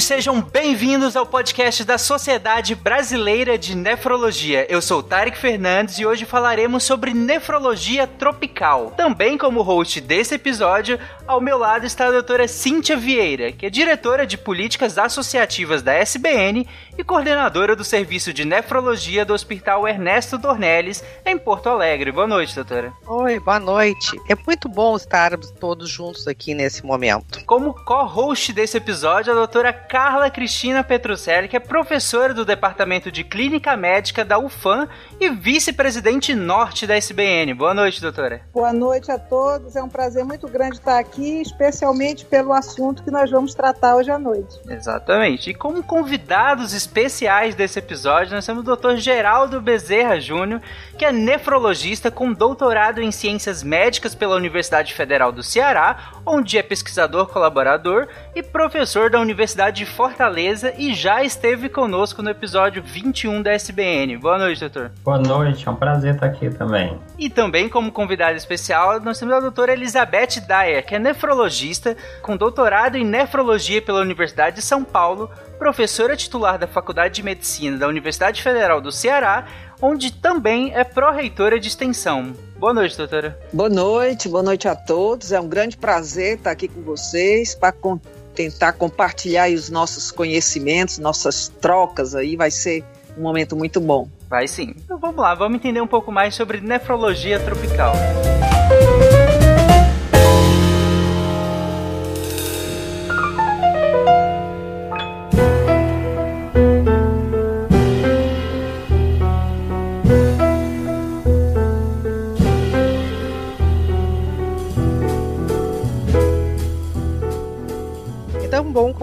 Ouvintes, sejam bem-vindos ao podcast da Sociedade Brasileira de Nefrologia. Eu sou Tarek Fernandes e hoje falaremos sobre nefrologia tropical. Também como host desse episódio, ao meu lado está a doutora Cíntia Vieira, que é diretora de políticas associativas da SBN e coordenadora do serviço de nefrologia do Hospital Ernesto Dornelles, em Porto Alegre. Boa noite, doutora. Oi, boa noite. É muito bom estarmos todos juntos aqui nesse momento. Como co-host desse episódio, a doutora Carla Cristina Petrucelli, que é professora do Departamento de Clínica Médica da UFAM e vice-presidente norte da SBN. Boa noite, doutora. Boa noite a todos. É um prazer muito grande estar aqui, especialmente pelo assunto que nós vamos tratar hoje à noite. Exatamente. E como convidados especiais desse episódio, nós temos o Dr. Geraldo Bezerra Júnior, que é nefrologista com doutorado em Ciências Médicas pela Universidade Federal do Ceará, onde é pesquisador colaborador e professor da Universidade de Fortaleza e já esteve conosco no episódio 21 da SBN. Boa noite, doutor. Boa noite, é um prazer estar aqui também. E também, como convidada especial, nós temos a doutora Elizabeth Dyer, que é nefrologista com doutorado em nefrologia pela Universidade de São Paulo, professora titular da Faculdade de Medicina da Universidade Federal do Ceará, onde também é pró-reitora de extensão. Boa noite, doutora. Boa noite, boa noite a todos. É um grande prazer estar aqui com vocês para tentar compartilhar os nossos conhecimentos, nossas trocas aí, vai ser um momento muito bom. Vai sim. Então vamos lá, vamos entender um pouco mais sobre nefrologia tropical.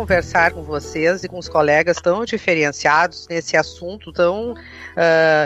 Conversar com vocês e com os colegas tão diferenciados nesse assunto tão uh,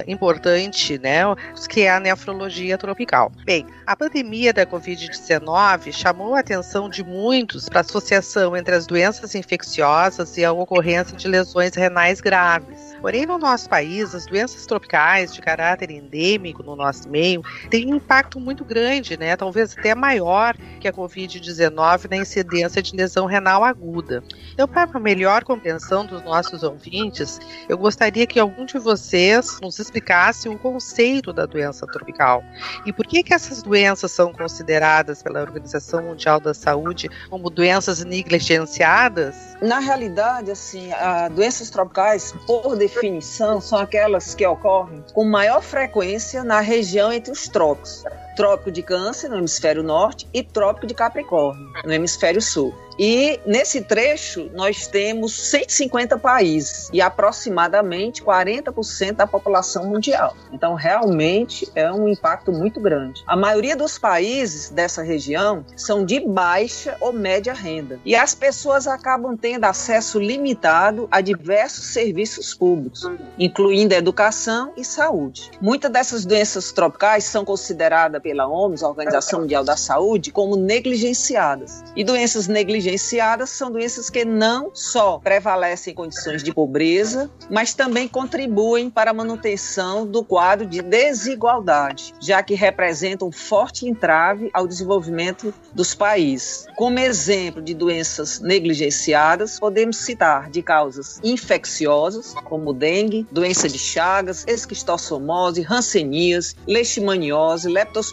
importante, né, que é a nefrologia tropical. Bem, a pandemia da Covid-19 chamou a atenção de muitos para a associação entre as doenças infecciosas e a ocorrência de lesões renais graves. Porém, no nosso país, as doenças tropicais de caráter endêmico no nosso meio têm um impacto muito grande, né? Talvez até maior que a Covid-19 na incidência de lesão renal aguda. Então, para melhor compreensão dos nossos ouvintes, eu gostaria que algum de vocês nos explicasse o conceito da doença tropical e por que que essas doenças são consideradas pela Organização Mundial da Saúde como doenças negligenciadas? Na realidade, assim, as doenças tropicais, por definição, são aquelas que ocorrem com maior frequência na região entre os trópicos. Trópico de Câncer, no hemisfério norte, e Trópico de Capricórnio, no hemisfério sul. E nesse trecho nós temos 150 países e aproximadamente 40% da população mundial. Então realmente é um impacto muito grande. A maioria dos países dessa região são de baixa ou média renda e as pessoas acabam tendo acesso limitado a diversos serviços públicos, incluindo educação e saúde. Muitas dessas doenças tropicais são consideradas pela OMS, Organização Mundial da Saúde, como negligenciadas. E doenças negligenciadas negligenciadas são doenças que não só prevalecem em condições de pobreza, mas também contribuem para a manutenção do quadro de desigualdade, já que representam um forte entrave ao desenvolvimento dos países. Como exemplo de doenças negligenciadas, podemos citar de causas infecciosas, como dengue, doença de Chagas, esquistossomose, rancenias, leishmaniose, leptospirose,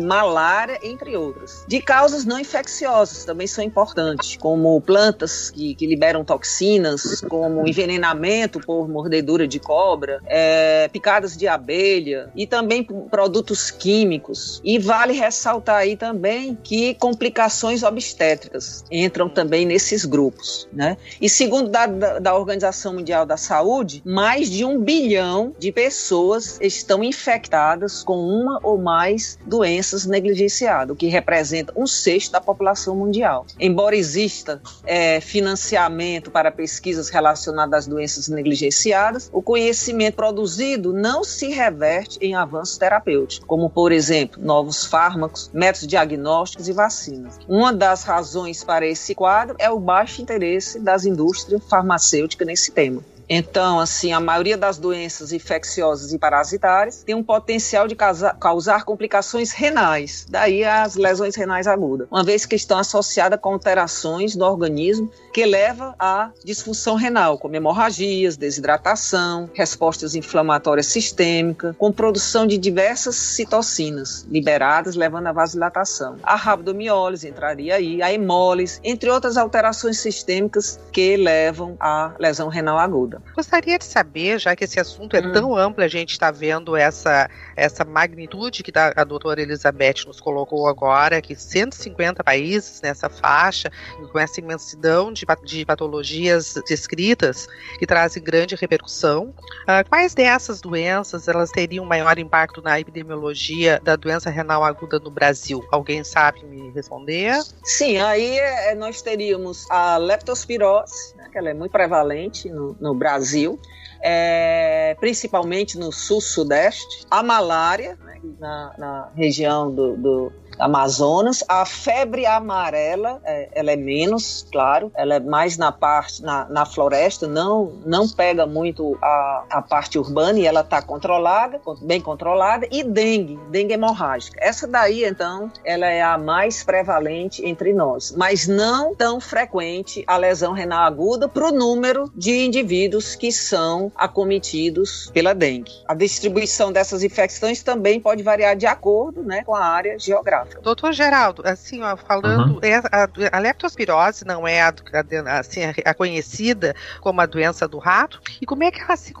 malária, entre outras. De causas não infecciosas também são importantes como plantas que, que liberam toxinas, como envenenamento por mordedura de cobra, é, picadas de abelha e também produtos químicos. E vale ressaltar aí também que complicações obstétricas entram também nesses grupos. Né? E segundo da, da Organização Mundial da Saúde, mais de um bilhão de pessoas estão infectadas com uma ou mais doenças negligenciadas, o que representa um sexto da população mundial. Em embora exista é, financiamento para pesquisas relacionadas às doenças negligenciadas, o conhecimento produzido não se reverte em avanços terapêuticos, como, por exemplo, novos fármacos, métodos diagnósticos e vacinas. Uma das razões para esse quadro é o baixo interesse das indústrias farmacêuticas nesse tema. Então, assim, a maioria das doenças infecciosas e parasitárias tem um potencial de causar complicações renais, daí as lesões renais agudas, uma vez que estão associadas com alterações no organismo que leva à disfunção renal, como hemorragias, desidratação, respostas inflamatórias sistêmicas, com produção de diversas citocinas liberadas, levando à vasodilatação. A rabdomiólise entraria aí, a hemólise, entre outras alterações sistêmicas que levam à lesão renal aguda. Gostaria de saber, já que esse assunto é hum. tão amplo, a gente está vendo essa, essa magnitude que a doutora Elizabeth nos colocou agora, que 150 países nessa faixa, com essa imensidão de, de patologias descritas, que trazem grande repercussão. Uh, quais dessas doenças elas teriam maior impacto na epidemiologia da doença renal aguda no Brasil? Alguém sabe me responder? Sim, aí é, nós teríamos a leptospirose, né, que ela é muito prevalente no, no Brasil, é, principalmente no sul-sudeste, a malária, né, na, na, região do, do Amazonas. A febre amarela, é, ela é menos, claro, ela é mais na parte, na, na floresta, não, não pega muito a, a parte urbana e ela está controlada, bem controlada. E dengue, dengue hemorrágica. Essa daí, então, ela é a mais prevalente entre nós, mas não tão frequente a lesão renal aguda para o número de indivíduos que são acometidos pela dengue. A distribuição dessas infecções também pode variar de acordo né, com a área geográfica. Doutor Geraldo, assim, ó, falando, uhum. é, a, a, leptospirose não é a, a, assim, a, conhecida como a doença do rato? E como é que ela se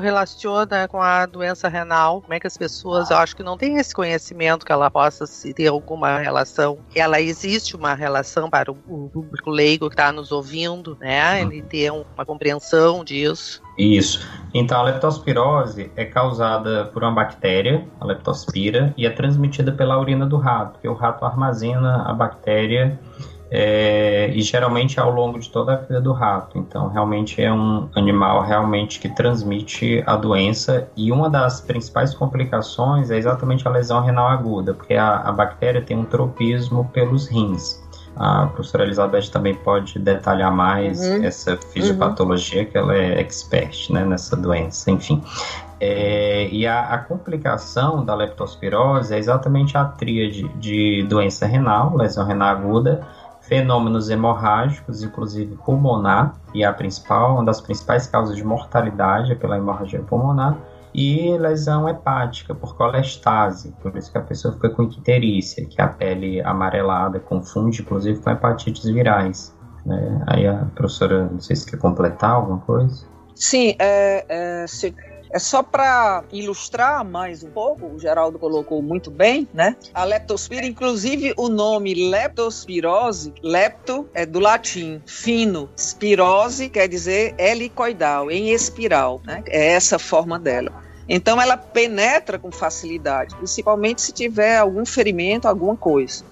relaciona com a doença renal? Como é que as pessoas, eu acho que não têm esse conhecimento que ela possa se ter alguma relação? Ela existe uma relação para o, o público leigo que está nos ouvindo, né? Ele ter uma compreensão disso. Isso. Então, a leptospirose é causada por uma bactéria, a leptospira, e é transmitida pela urina do rato, que o rato armazena a bactéria é, e geralmente ao longo de toda a vida do rato. Então, realmente é um animal realmente que transmite a doença e uma das principais complicações é exatamente a lesão renal aguda, porque a, a bactéria tem um tropismo pelos rins. A professora Elizabeth também pode detalhar mais uhum. essa fisiopatologia, uhum. que ela é expert né, nessa doença, enfim. É, e a, a, complicação da leptospirose é exatamente a tríade de doença renal, lesão renal aguda, fenômenos hemorrágicos, inclusive pulmonar, e a principal, uma das principais causas de mortalidade é pela hemorragia pulmonar, e lesão hepática por colestase, por isso que a pessoa fica com icterícia, que a pele amarelada confunde inclusive com hepatites virais. Né? Aí a professora, não sei se quer completar alguma coisa. Sim, é, é, se, é só para ilustrar mais um pouco, o Geraldo colocou muito bem, né? A leptospira, inclusive o nome leptospirose, lepto é do latim, fino, spirose quer dizer helicoidal, em espiral, né? É essa forma dela. Então ela penetra com facilidade, principalmente se tiver algum ferimento, alguma coisa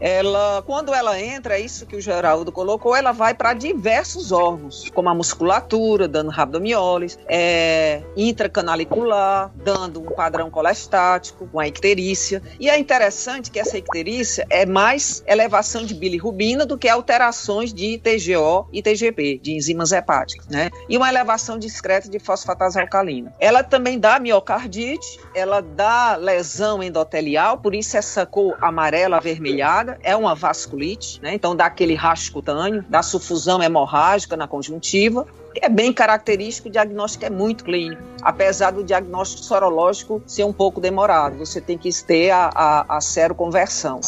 ela, quando ela entra, é isso que o Geraldo colocou, ela vai para diversos órgãos, como a musculatura, dando rabdomiólise, é, intracanalicular, dando um padrão colestático, com a icterícia. E é interessante que essa icterícia é mais elevação de bilirrubina do que alterações de TGO e TGP, de enzimas hepáticas, né? E uma elevação discreta de fosfatase alcalina. Ela também dá miocardite, ela dá lesão endotelial, por isso essa cor amarela avermelhada, é uma vasculite, né? então dá aquele racho cutâneo, dá sufusão hemorrágica na conjuntiva, é bem característico, o diagnóstico é muito clínico, apesar do diagnóstico sorológico ser um pouco demorado, você tem que ter a, a, a seroconversão.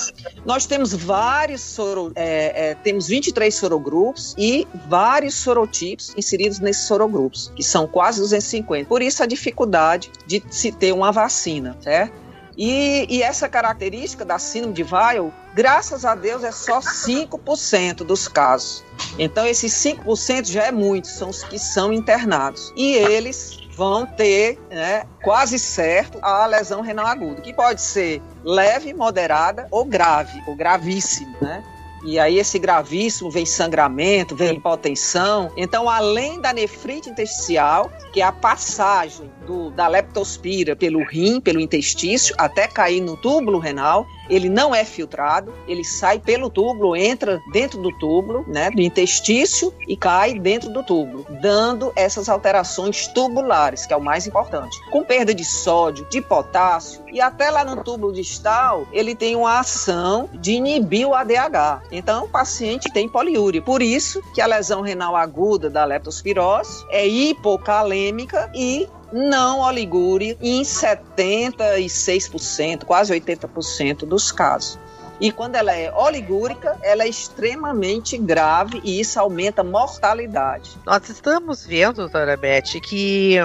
Nós temos vários soro, é, é, temos 23 sorogrupos e vários sorotipos inseridos nesses sorogrupos, que são quase 250. Por isso a dificuldade de se ter uma vacina, certo? E, e, essa característica da síndrome de Weil, graças a Deus, é só 5% dos casos. Então, esses 5% já é muito, são os que são internados. E eles vão ter, né, quase certo, a lesão renal aguda, que pode ser leve, moderada ou grave, ou gravíssima, né? E aí esse gravíssimo vem sangramento, vem hipotensão. Então, além da nefrite intersticial, que é a passagem do, da leptospira pelo rim, pelo intestício, até cair no túbulo renal, ele não é filtrado, ele sai pelo túbulo, entra dentro do túbulo, né, do intestício e cai dentro do túbulo, dando essas alterações tubulares, que é o mais importante. Com perda de sódio, de potássio e até lá no túbulo distal, ele tem uma ação de inibir o ADH. Então, o paciente tem poliúria. Por isso que a lesão renal aguda da leptospirose é hipocalêmica e não oligúria em 76%, quase 80% dos casos. E quando ela é oligúrica, ela é extremamente grave e isso aumenta a mortalidade. Nós estamos vendo, doutora Beth, que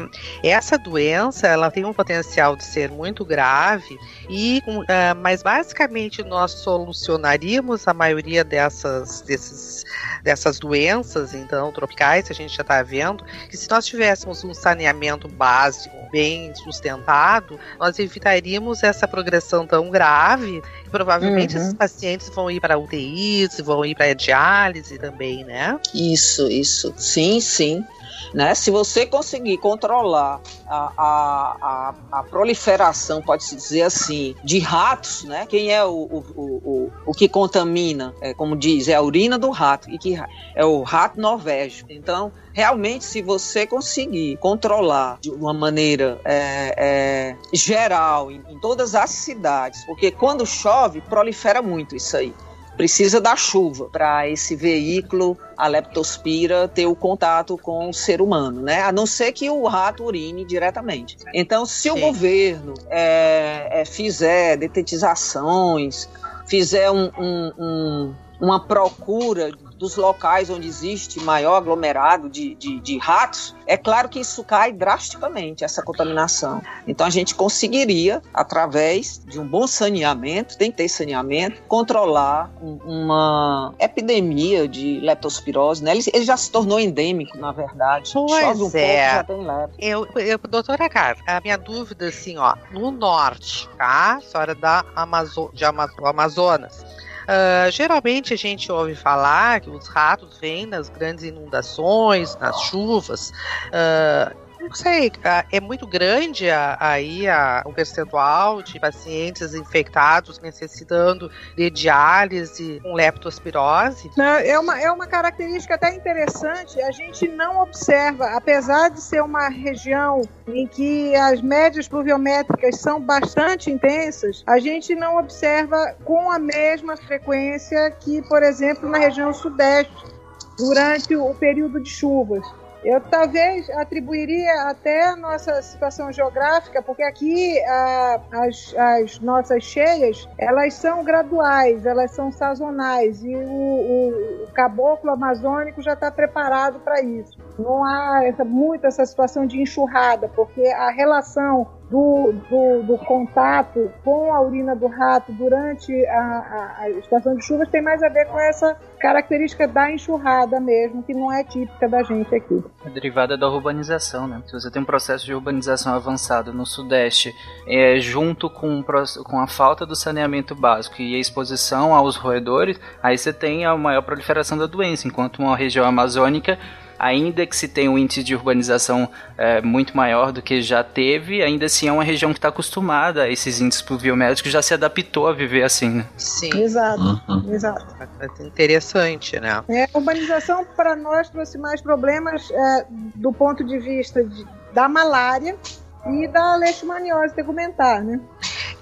essa doença ela tem um potencial de ser muito grave, e, uh, mas basicamente nós solucionaríamos a maioria dessas, desses, dessas doenças, então, tropicais, a gente já está vendo, que se nós tivéssemos um saneamento básico bem sustentado, nós evitaríamos essa progressão tão grave. Provavelmente uhum. esses pacientes vão ir para UTIs, vão ir para diálise também, né? Isso, isso. Sim, sim. Né? Se você conseguir controlar a, a, a, a proliferação, pode-se dizer assim, de ratos, né? quem é o, o, o, o que contamina, é, como diz, é a urina do rato, e que é o rato norvégio. Então, realmente, se você conseguir controlar de uma maneira é, é, geral em, em todas as cidades, porque quando chove, prolifera muito isso aí precisa da chuva para esse veículo, a leptospira, ter o contato com o ser humano, né? A não ser que o rato urine diretamente. Então, se Sim. o governo é, é, fizer detetizações, fizer um, um, um, uma procura dos locais onde existe maior aglomerado de, de, de, ratos, é claro que isso cai drasticamente, essa contaminação. Então a gente conseguiria, através de um bom saneamento, tem que ter saneamento, controlar uma epidemia de leptospirose. Né? Ele, ele já se tornou endêmico, na verdade. Pois um é. pouco, já tem lepto. Eu, eu, doutora Carla, a minha dúvida, assim, ó, no norte, tá? A senhora da Amazo de Amazo Amazonas. Uh, geralmente a gente ouve falar que os ratos vêm nas grandes inundações, nas chuvas. Uh, não sei, é muito grande aí o percentual de pacientes infectados necessitando de diálise com leptospirose? Não, é, uma, é uma característica até interessante. A gente não observa, apesar de ser uma região em que as médias pluviométricas são bastante intensas, a gente não observa com a mesma frequência que, por exemplo, na região sudeste, durante o período de chuvas. Eu talvez atribuiria até a nossa situação geográfica, porque aqui a, as, as, nossas cheias elas são graduais, elas são sazonais e o, o, o caboclo amazônico já está preparado para isso. Não há essa, muito essa situação de enxurrada, porque a relação do, do, do, contato com a urina do rato durante a, a, a, estação de chuvas tem mais a ver com essa característica da enxurrada mesmo, que não é típica da gente aqui. É derivada da urbanização, né? Se você tem um processo de urbanização avançado no Sudeste, é, junto com, com a falta do saneamento básico e a exposição aos roedores, aí você tem a maior proliferação da doença, enquanto uma região amazônica ainda que se tenha um índice de urbanização é, muito maior do que já teve, ainda assim é uma região que está acostumada a esses índices pluviométricos, já se adaptou a viver assim, né? Sim. Exato, uhum. exato. É interessante, né? É, a urbanização para nós trouxe mais problemas é, do ponto de vista de, da malária e da leishmaniose tegumentar, né?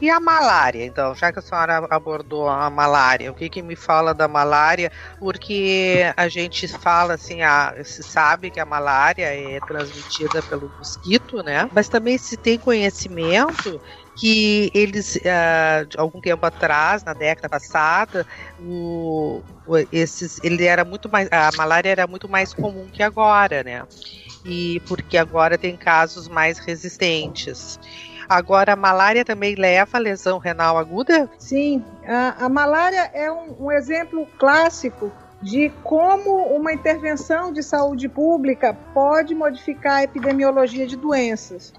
E a malária, então, já que a senhora abordou a malária, o que, que me fala da malária? Porque a gente fala assim, a, se sabe que a malária é transmitida pelo mosquito, né? Mas também se tem conhecimento que eles, uh, algum tempo atrás, na década passada, o, esses, ele era muito mais, a malária era muito mais comum que agora, né? E porque agora tem casos mais resistentes. Agora, a malária também leva a lesão renal aguda? Sim, a, a malária é um, um exemplo clássico de como uma intervenção de saúde pública pode modificar a epidemiologia de doenças.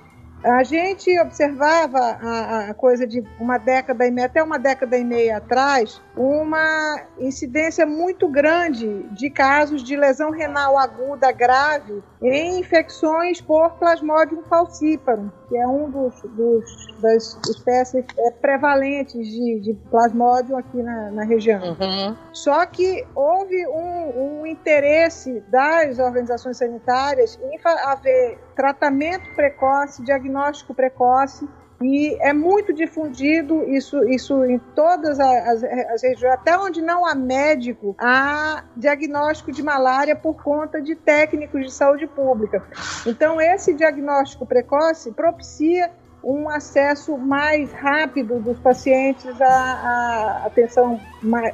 A gente observava a, a, coisa de uma década e meia, até uma década e meia atrás, uma incidência muito grande de casos de lesão renal aguda grave em infecções por Plasmodium falciparum, que é um dos, dos das espécies é, prevalentes de, de Plasmodium aqui na, na região. Uhum. Só que houve um, um interesse das organizações sanitárias em haver tratamento precoce, diagnóstico precoce, e é muito difundido isso, isso em todas as, as, regiões, até onde não há médico, há diagnóstico de malária por conta de técnicos de saúde pública. Então, esse diagnóstico precoce propicia um acesso mais rápido dos pacientes à, à atenção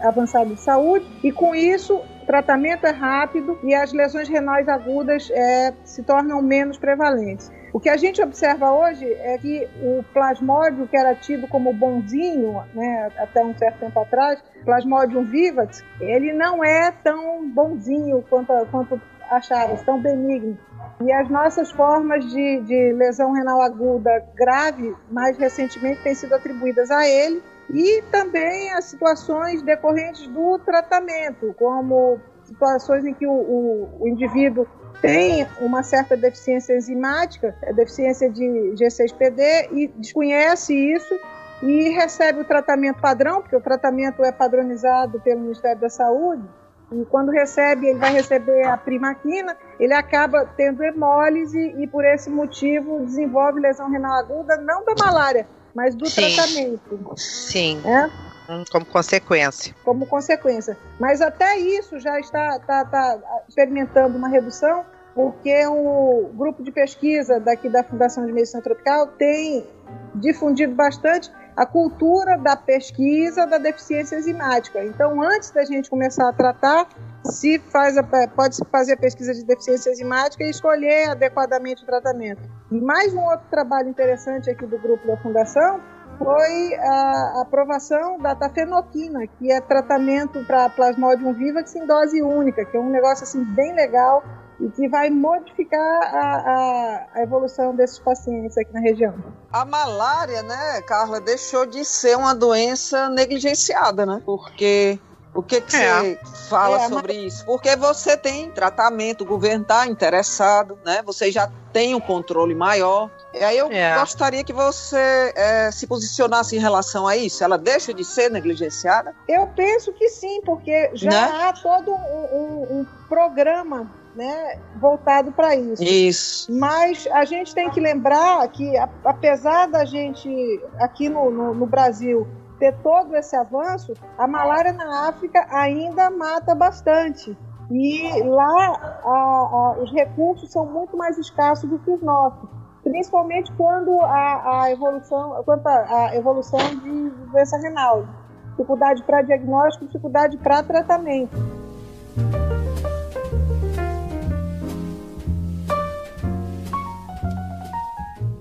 avançada de saúde e com isso tratamento é rápido e as lesões renais agudas é, se tornam menos prevalentes. O que a gente observa hoje é que o plasmódio, que era tido como bonzinho né, até um certo tempo atrás, plasmodium vivax, ele não é tão bonzinho quanto, quanto acharam, tão benigno. E as nossas formas de, de lesão renal aguda grave, mais recentemente, têm sido atribuídas a ele, e também as situações decorrentes do tratamento, como situações em que o, o, o indivíduo tem uma certa deficiência enzimática, deficiência de G6PD, e desconhece isso e recebe o tratamento padrão, porque o tratamento é padronizado pelo Ministério da Saúde, e quando recebe, ele vai receber a primaquina, ele acaba tendo hemólise e, por esse motivo, desenvolve lesão renal aguda, não da malária, mas do Sim. tratamento. Sim. É? Hum, como consequência. Como consequência. Mas até isso já está tá, tá experimentando uma redução, porque o grupo de pesquisa daqui da Fundação de Medicina Tropical tem difundido bastante a cultura da pesquisa da deficiência enzimática. Então, antes da gente começar a tratar, se faz a, pode se fazer a pesquisa de deficiência enzimática e escolher adequadamente o tratamento. E mais um outro trabalho interessante aqui do grupo da Fundação foi a aprovação da tafenoquina, que é tratamento para Plasmodium vivax em dose única, que é um negócio assim bem legal e que vai modificar a, a, a, evolução desses pacientes aqui na região. A malária, né, Carla, deixou de ser uma doença negligenciada, né? Porque o que, que é. você fala é, sobre mas... isso? Porque você tem tratamento, o governo está interessado, né? Você já tem um controle maior. E aí eu é. gostaria que você é, se posicionasse em relação a isso. Ela deixa de ser negligenciada? Eu penso que sim, porque já né? há todo um, um, um programa né, voltado para isso. Isso. Mas a gente tem que lembrar que, apesar da gente, aqui no, no, no Brasil, ter todo esse avanço, a malária na África ainda mata bastante. E lá a, a, os recursos são muito mais escassos do que os nossos, principalmente quando a, a evolução, quanto a, evolução de doença renal, dificuldade para diagnóstico, dificuldade para tratamento.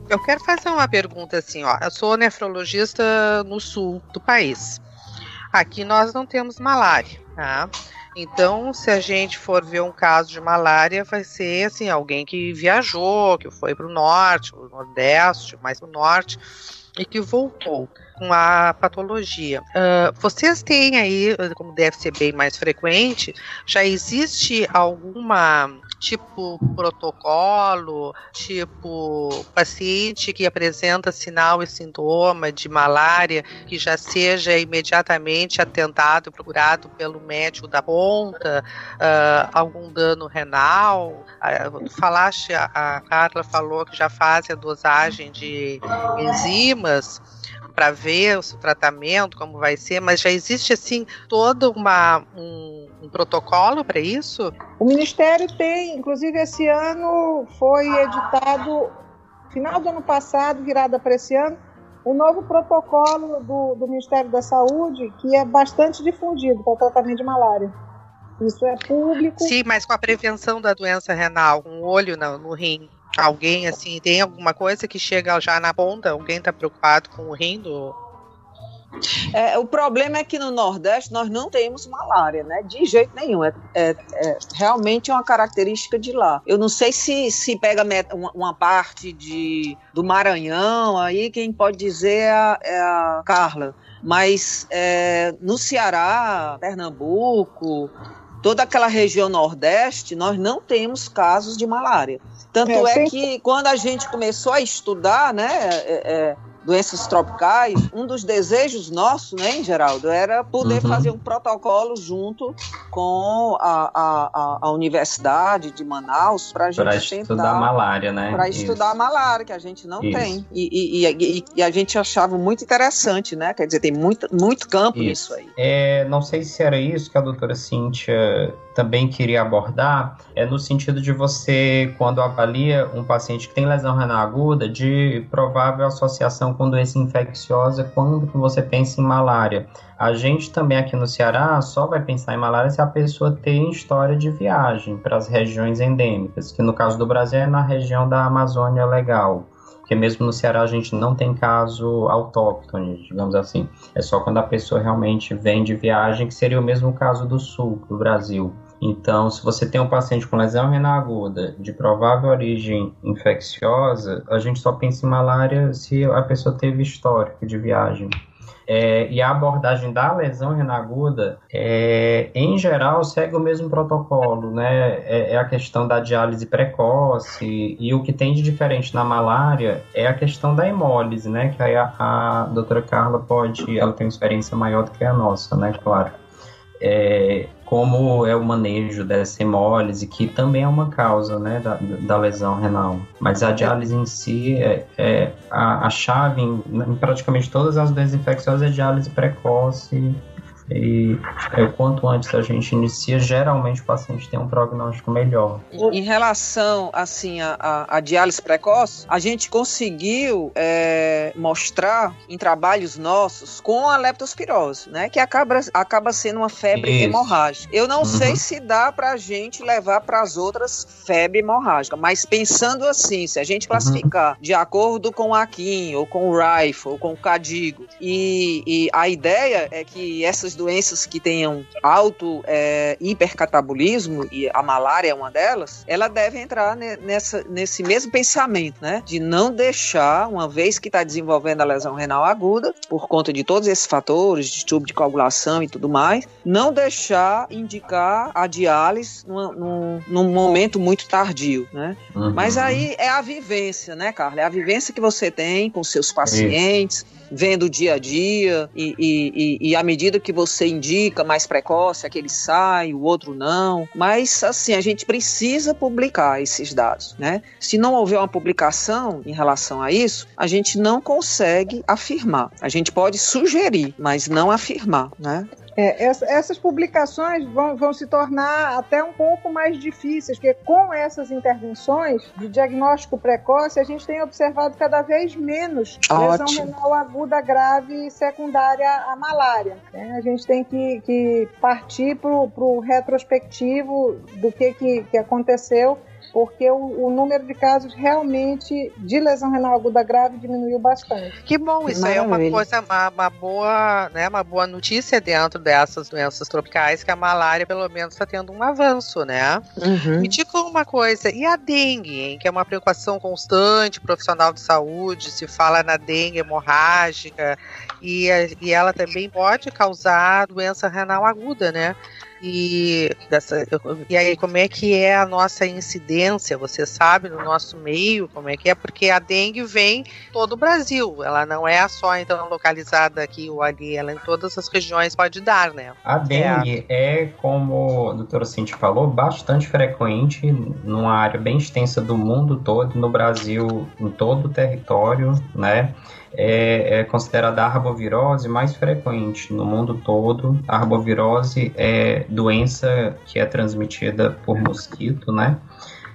Eu quero fazer uma pergunta assim, ó. Eu sou nefrologista no sul do país. Aqui nós não temos malária, tá? Então, se a gente for ver um caso de malária, vai ser assim, alguém que viajou, que foi para o norte, o nordeste, mais o norte, e que voltou com a patologia. Uh, vocês têm aí, como deve ser bem mais frequente, já existe alguma tipo protocolo, tipo paciente que apresenta sinal e sintoma de malária, que já seja imediatamente atentado, procurado pelo médico da ponta, uh, algum dano renal. Uh, falaste, a, a Carla falou que já faz a dosagem de enzimas para ver o tratamento, como vai ser, mas já existe assim todo uma, um, um protocolo para isso? O Ministério tem, inclusive esse ano foi editado, final do ano passado, virada para esse ano, um novo protocolo do, do Ministério da Saúde que é bastante difundido para o tratamento de malária. Isso é público. Sim, mas com a prevenção da doença renal, um olho no, no rim. Alguém, assim, tem alguma coisa que chega já na ponta? Alguém está preocupado com o rim do, É, o problema é que no Nordeste nós não temos malária, né? De jeito nenhum. É, é, é realmente uma característica de lá. Eu não sei se, se pega uma, uma parte de, do Maranhão, aí quem pode dizer é a, é a Carla. Mas é, no Ceará, Pernambuco, toda aquela região Nordeste, nós não temos casos de malária. Tanto é, é que quando a gente começou a estudar, né, é, é doenças tropicais, um dos desejos nossos, né, Geraldo, era poder uhum. fazer um protocolo junto com a, a, a Universidade de Manaus para a gente pra tentar... estudar malária, né? Para estudar a malária, que a gente não Isso. tem. E, e, e, e, a gente achava muito interessante, né? Quer dizer, tem muito, muito campo isso. nisso aí. É, não sei se era isso que a doutora Cíntia também queria abordar, é no sentido de você, quando avalia um paciente que tem lesão renal aguda, de provável associação com doença infecciosa quando você pensa em malária. A gente também aqui no Ceará só vai pensar em malária se a pessoa tem história de viagem para as regiões endêmicas, que no caso do Brasil é na região da Amazônia Legal. Porque mesmo no Ceará a gente não tem caso autóctone, digamos assim. É só quando a pessoa realmente vem de viagem, que seria o mesmo caso do sul do Brasil. Então, se você tem um paciente com lesão renal aguda de provável origem infecciosa, a gente só pensa em malária se a pessoa teve histórico de viagem. É, e a abordagem da lesão renal aguda, é, em geral, segue o mesmo protocolo, né? É, é, a questão da diálise precoce e o que tem de diferente na malária é a questão da hemólise, né? Que aí a, a doutora Carla pode, ela tem uma experiência maior do que a nossa, né? Claro. É, como é o manejo dessa hemólise, que também é uma causa né, da, da lesão renal. Mas a diálise em si, é, é a, a, chave em, em, praticamente todas as doenças infecciosas é diálise precoce e é, quanto antes a gente inicia, geralmente o paciente tem um prognóstico melhor. Em relação assim a, a, a diálise precoce, a gente conseguiu é, mostrar em trabalhos nossos com a leptospirose, né, que acaba, acaba sendo uma febre Isso. hemorrágica. Eu não uhum. sei se dá para a gente levar para as outras febre hemorrágica, mas pensando assim, se a gente uhum. classificar uhum. de acordo com o Akin, ou com o Rife, ou com o Cadigo, e, e a ideia é que essas doenças que tenham alto é, hipercatabolismo, e a malária é uma delas, ela deve entrar nessa, nesse mesmo pensamento, né? De não deixar, uma vez que está desenvolvendo a lesão renal aguda, por conta de todos esses fatores, tubo de coagulação e tudo mais, não deixar indicar a diálise num, num, num momento muito tardio, né? Uhum. Mas aí é a vivência, né, Carla? É a vivência que você tem com seus pacientes, Isso vendo o dia a dia e, e, e, e à medida que você indica mais precoce, aquele sai, o outro não. Mas assim, a gente precisa publicar esses dados, né? Se não houver uma publicação em relação a isso, a gente não consegue afirmar. A gente pode sugerir, mas não afirmar, né? É, essas publicações vão, vão, se tornar até um pouco mais difíceis, porque com essas intervenções de diagnóstico precoce, a gente tem observado cada vez menos lesão renal aguda grave secundária à malária. Né? A gente tem que, que partir para o retrospectivo do que, que, que aconteceu porque o, o, número de casos realmente de lesão renal aguda grave diminuiu bastante. Que bom, isso Maravilha. é uma coisa, uma, uma, boa, né, uma boa notícia dentro dessas doenças tropicais, que a malária pelo menos está tendo um avanço, né? Uhum. Me diga uma coisa, e a dengue, hein, que é uma preocupação constante, profissional de saúde, se fala na dengue hemorrágica, e, e ela também pode causar doença renal aguda, né? E, dessa, e aí, como é que é a nossa incidência? Você sabe, no nosso meio, como é que é? Porque a dengue vem todo o Brasil. Ela não é só, então, localizada aqui ou ali. Ela em todas as regiões pode dar, né? A dengue é, é como a doutora Cinti falou, bastante frequente numa área bem extensa do mundo todo, no Brasil, em todo o território, né? É, é considerada a arbovirose mais frequente no mundo todo. A arbovirose é doença que é transmitida por mosquito, né?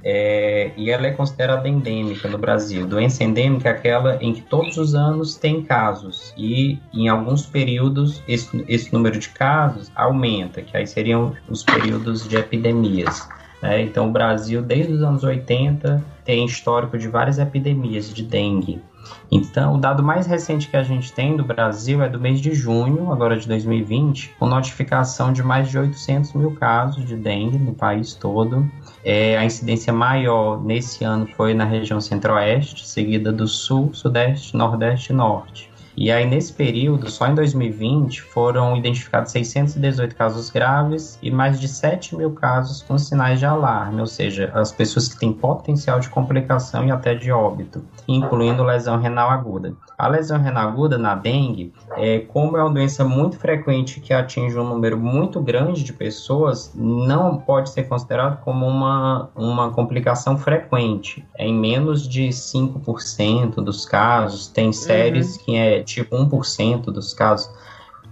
É, e ela é considerada endêmica no Brasil. Doença endêmica é aquela em que todos os anos tem casos e em alguns períodos esse, esse número de casos aumenta, que aí seriam os períodos de epidemias. Né? Então o Brasil, desde os anos 80, tem histórico de várias epidemias de dengue. Então, o dado mais recente que a gente tem do Brasil é do mês de junho, agora de 2020, com notificação de mais de 800 mil casos de dengue no país todo. É, a incidência maior nesse ano foi na região centro-oeste, seguida do sul, sudeste, nordeste e norte. E aí, nesse período, só em 2020, foram identificados 618 casos graves e mais de 7 mil casos com sinais de alarme, ou seja, as pessoas que têm potencial de complicação e até de óbito, incluindo lesão renal aguda. A lesão renal aguda na dengue, é, como é uma doença muito frequente que atinge um número muito grande de pessoas, não pode ser considerado como uma, uma complicação frequente. É em menos de 5% dos casos, tem séries uhum. que é tipo 1% dos casos,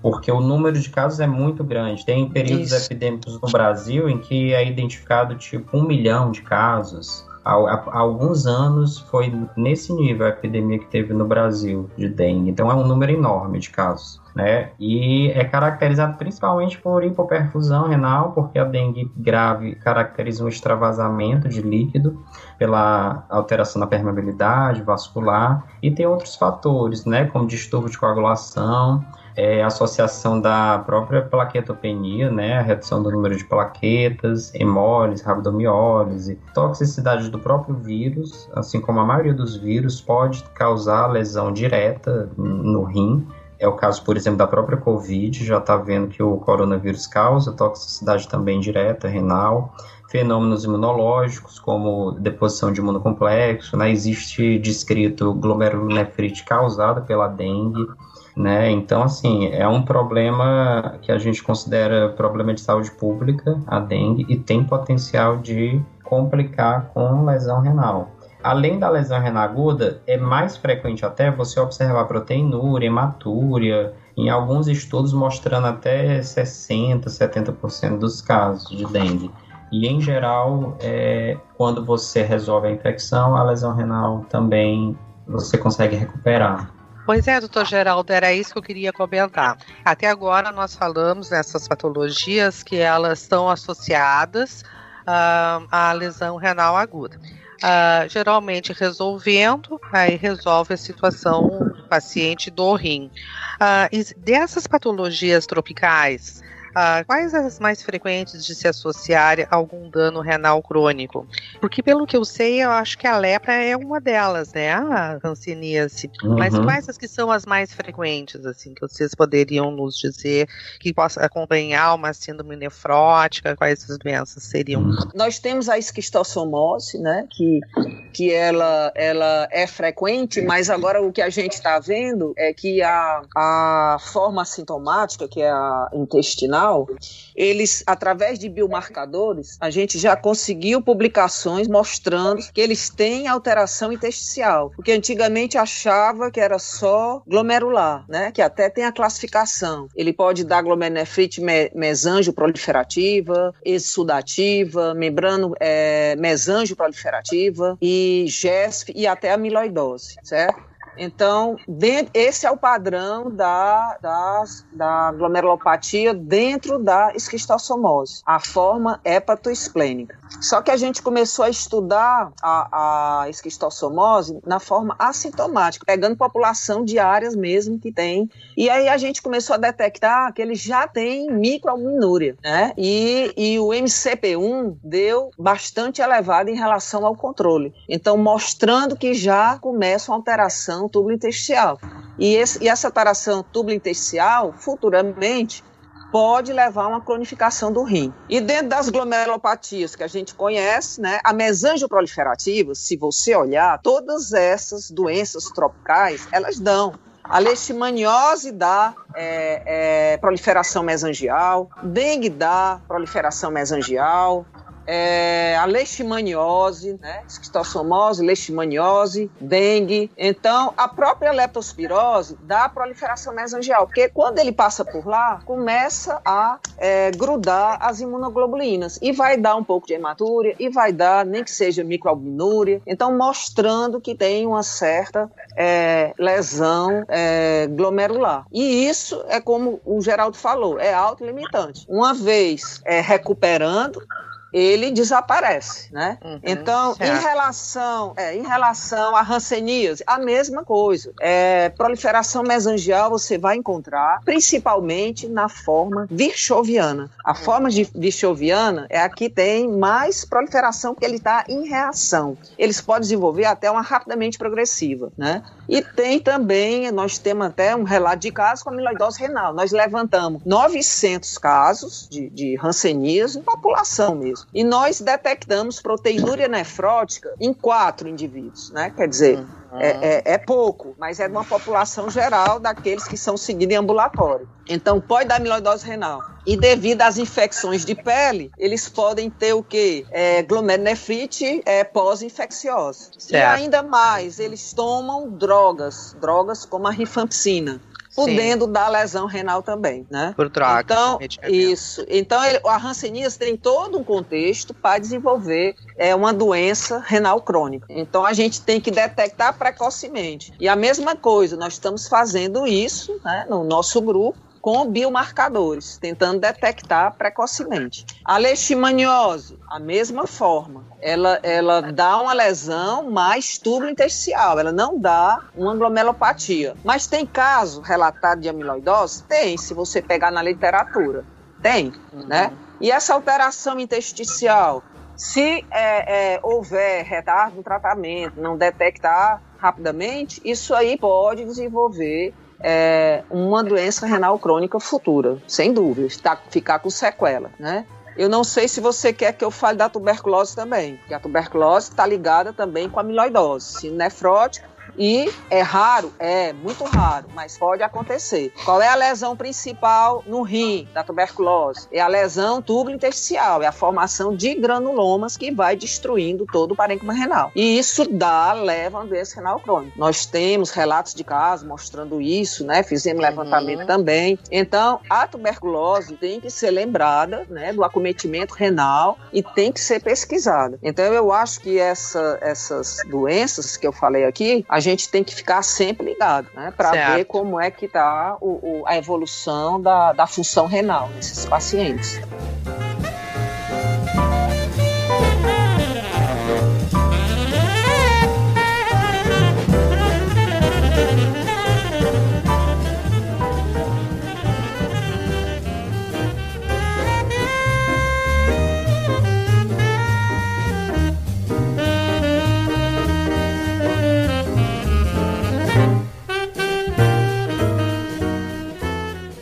porque o número de casos é muito grande. Tem períodos Isso. epidêmicos no Brasil em que é identificado tipo um milhão de casos. Há, há, alguns anos foi nesse nível a epidemia que teve no Brasil de dengue. Então é um número enorme de casos. Né? E é caracterizado principalmente por hipoperfusão renal, porque a dengue grave caracteriza um extravasamento de líquido pela alteração na permeabilidade vascular e tem outros fatores, né, como distúrbio de coagulação, é, associação da própria plaquetopenia, né, a redução do número de plaquetas, hemólise, rabdomiólise, toxicidade do próprio vírus, assim como a maioria dos vírus pode causar lesão direta no rim, é o caso, por exemplo, da própria Covid, já está vendo que o coronavírus causa toxicidade também direta renal, fenômenos imunológicos, como deposição de imunocomplexo, né? existe descrito glomerulonefrite causada pela dengue, né? Então, assim, é um problema que a gente considera problema de saúde pública, a dengue, e tem potencial de complicar com lesão renal. Além da lesão renal aguda, é mais frequente até você observar proteinúria, hematúria, em alguns estudos mostrando até 60%, 70% dos casos de dengue. E em geral, é, quando você resolve a infecção, a lesão renal também você consegue recuperar. Pois é, doutor Geraldo, era isso que eu queria comentar. Até agora nós falamos nessas patologias que elas estão associadas uh, à lesão renal aguda uh, geralmente resolvendo, aí resolve a situação do paciente do rim. Uh, dessas patologias tropicais, ah, quais as mais frequentes de se associar a algum dano renal crônico? Porque, pelo que eu sei, eu acho que a lepra é uma delas, né? A hanseníase. Uhum. Mas quais as que são as mais frequentes, assim, que vocês poderiam nos dizer que possa acompanhar uma síndrome nefrótica? Quais as doenças seriam? Uhum. Nós temos a esquistossomose, né? Que, que ela, ela é frequente, mas agora o que a gente está vendo é que a, a forma sintomática, que é a intestinal, eles, através de biomarcadores, a gente já conseguiu publicações mostrando que eles têm alteração intersticial, porque antigamente achava que era só glomerular, né? Que até tem a classificação. Ele pode dar glomerulonefrite me mesanjo proliferativa, exudativa, membrano é, mesanjo proliferativa e GESF e até amiloidose, certo? Então, esse é o padrão da, da, da glomerulopatia dentro da esquistossomose, a forma hepatoesplênica. Só que a gente começou a estudar a, a esquistossomose na forma assintomática, pegando população de áreas mesmo que tem. E aí a gente começou a detectar que ele já tem microalbuminúria, né? E, e o MCP1 deu bastante elevado em relação ao controle. Então, mostrando que já começa uma alteração tubo intestinal. E, e essa alteração tubo intestinal, futuramente, pode levar a uma cronificação do rim. E dentro das glomerulopatias que a gente conhece, né, a proliferativa, se você olhar, todas essas doenças tropicais, elas dão. A leishmaniose dá é, é, proliferação mesangial, dengue dá proliferação mesangial, é, a leishmaniose, né? esquistossomose, leishmaniose, dengue. Então, a própria leptospirose dá proliferação mesangial, porque quando ele passa por lá, começa a é, grudar as imunoglobulinas e vai dar um pouco de hematúria e vai dar, nem que seja microalbinúria. Então, mostrando que tem uma certa é, lesão é, glomerular. E isso é como o Geraldo falou, é autolimitante. Uma vez é, recuperando, ele desaparece, né? Uhum, então, certo. em relação, é, em relação à hanseníase, a mesma coisa. É, proliferação mesangial você vai encontrar principalmente na forma virchoviana. A forma de virchoviana é a que tem mais proliferação porque ele está em reação. Eles podem desenvolver até uma rapidamente progressiva, né? E tem também, nós temos até um relato de casos com amiloidose renal. Nós levantamos 900 casos de, de hanseníase, população mesmo. E nós detectamos proteinúria nefrótica em quatro indivíduos, né? Quer dizer, é, é- é pouco, mas é de uma população geral daqueles que são seguidos em ambulatório. Então, pode dar amiloidose renal. E devido às infecções de pele, eles podem ter o quê? É, glomerulonefrite é, pós-infecciosa. E ainda mais, eles tomam drogas, drogas como a rifampicina. Podendo dar lesão renal também, né? Por droga. Então, isso. Então, ele, a hanseníase tem todo um contexto para desenvolver é, uma doença renal crônica. Então, a gente tem que detectar precocemente. E a mesma coisa, nós estamos fazendo isso né, no nosso grupo com biomarcadores, tentando detectar precocemente. A leishmaniose, a mesma forma. Ela, ela dá uma lesão mais tubo intersticial, ela não dá uma glomerulopatia. Mas tem caso relatado de amiloidose? Tem, se você pegar na literatura. Tem, né? E essa alteração intersticial, se é, é, houver retardo no tratamento, não detectar rapidamente, isso aí pode desenvolver é, uma doença renal crônica futura, sem dúvida, tá, ficar com sequela, né? Eu não sei se você quer que eu fale da tuberculose também, porque a tuberculose está ligada também com a amiloidose, nefrótica, e é raro, é muito raro, mas pode acontecer. Qual é a lesão principal no rim da tuberculose? É a lesão tubo intersticial, é a formação de granulomas que vai destruindo todo o parênquima renal. E isso dá, leva a doença renal crônica. Nós temos relatos de casos mostrando isso, né? Fizemos levantamento também. Então, a tuberculose tem que ser lembrada, né, do acometimento renal e tem que ser pesquisada. Então, eu acho que essa- essas doenças que eu falei aqui, a gente tem que ficar sempre ligado, né, para ver como é que está a evolução da, da função renal nesses pacientes.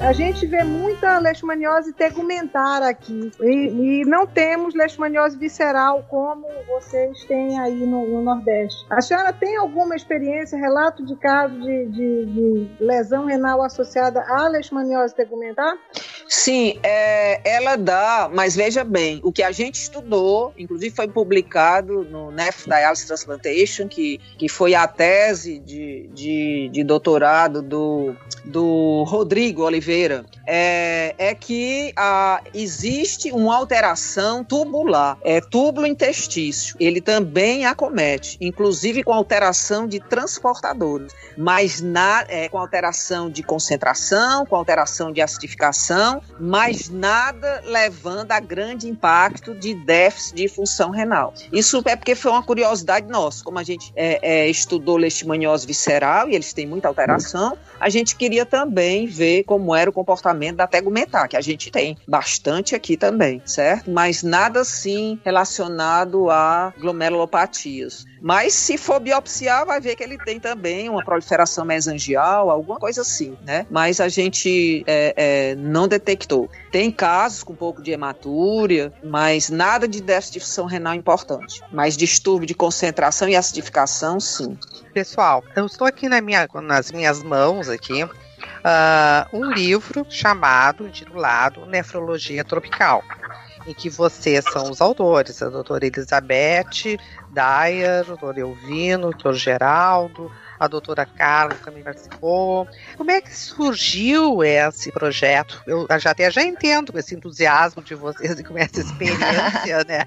A gente vê muita leishmaniose tegumentar aqui e, e não temos leishmaniose visceral como vocês têm aí no, no Nordeste. A senhora tem alguma experiência, relato de caso de, de- de lesão renal associada à leishmaniose tegumentar? Sim, é, ela dá, mas veja bem, o que a gente estudou, inclusive foi publicado no NEF Dialysis Transplantation, que, que foi a tese de, de, de doutorado do, do Rodrigo Oliveira, Oliveira é, é que ah, existe uma alteração tubular, é túbulo intestício. Ele também acomete, inclusive com alteração de transportadores, mas na, é, com alteração de concentração, com alteração de acidificação, mas nada levando a grande impacto de déficit de função renal. Isso é porque foi uma curiosidade nossa, como a gente é, é, estudou leishmaniose visceral e eles têm muita alteração, a gente queria também ver como era o comportamento da tegumentar, que a gente tem bastante aqui também, certo? Mas nada assim relacionado a glomerulopatias. Mas se for biopsiar, vai ver que ele tem também uma proliferação mesangial, alguma coisa assim, né? Mas a gente é, é, não detectou. Tem casos com um pouco de hematúria, mas nada de déficit de função renal importante. Mas distúrbio de concentração e acidificação, sim. Pessoal, eu estou aqui na minha, nas minhas mãos aqui ah, um livro chamado, intitulado Nefrologia Tropical, em que vocês são os autores, a doutora Elizabeth Dyer, o doutor Elvino, o doutor Geraldo, a doutora Carla também participou. Como é que surgiu esse projeto? Eu já até já entendo esse entusiasmo de vocês e com essa experiência, né?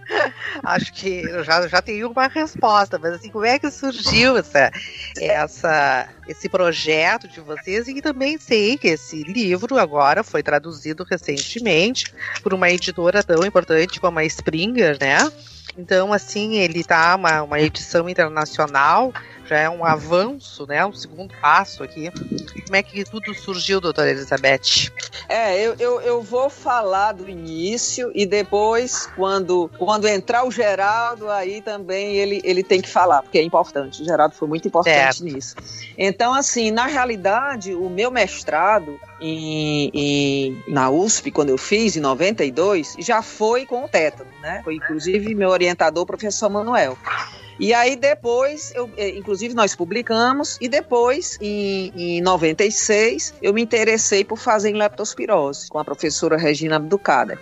Acho que eu já, já tenho uma resposta, mas assim, como é que surgiu essa, essa, esse projeto de vocês? E também sei que esse livro agora foi traduzido recentemente por uma editora tão importante como a Springer, né? Então, assim, ele tá uma, uma edição internacional, já é um avanço, né? Um segundo passo aqui. Como é que tudo surgiu, doutora Elizabeth? É, eu, eu, eu vou falar do início e depois, quando, quando entrar o Geraldo, aí também ele, ele tem que falar, porque é importante. O Geraldo foi muito importante certo. nisso. Então, assim, na realidade, o meu mestrado em, em, na USP, quando eu fiz, em 92, já foi com o tétano, né? Foi inclusive meu orientador, o professor Manuel. E aí depois, eu, eh, inclusive nós publicamos, e depois, em, em 96, eu me interessei por fazer em leptospirose, com a professora Regina Abducader.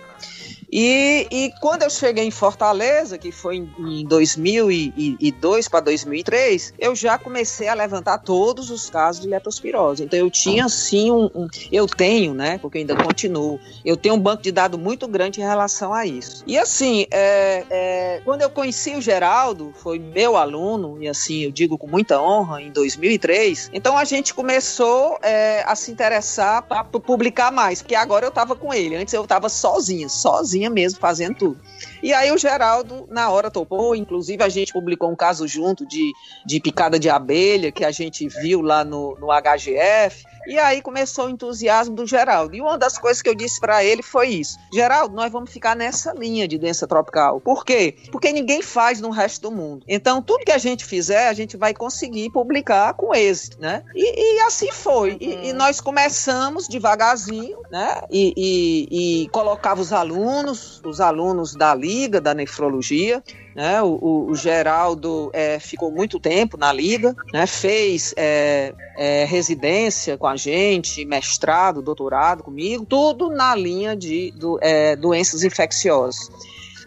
E, e quando eu cheguei em Fortaleza, que foi em, 2002 para 2003, eu já comecei a levantar todos os casos de leptospirose. Então eu tinha sim um, um, eu tenho, né, porque ainda continuo, eu tenho um banco de dados muito grande em relação a isso. E assim, é, é, quando eu conheci o Geraldo, foi meu aluno e assim eu digo com muita honra em 2003. Então a gente começou é, a se interessar para publicar mais, porque agora eu estava com ele. Antes eu estava sozinha, sozinha sozinha mesmo, fazendo tudo. E aí o Geraldo, na hora, topou. Inclusive, a gente publicou um caso junto de, de picada de abelha, que a gente viu lá no, no HGF. E aí começou o entusiasmo do Geraldo. E uma das coisas que eu disse para ele foi isso: Geraldo, nós vamos ficar nessa linha de doença tropical. Por quê? Porque ninguém faz no resto do mundo. Então, tudo que a gente fizer, a gente vai conseguir publicar com êxito, né? E, e assim foi. E, e, nós começamos devagarzinho, né? E, e, e colocava os alunos, os alunos da liga da nefrologia, né? O, o, o Geraldo é, ficou muito tempo na liga, né? fez é, é, residência com a gente, mestrado, doutorado comigo, tudo na linha de do, é, doenças infecciosas.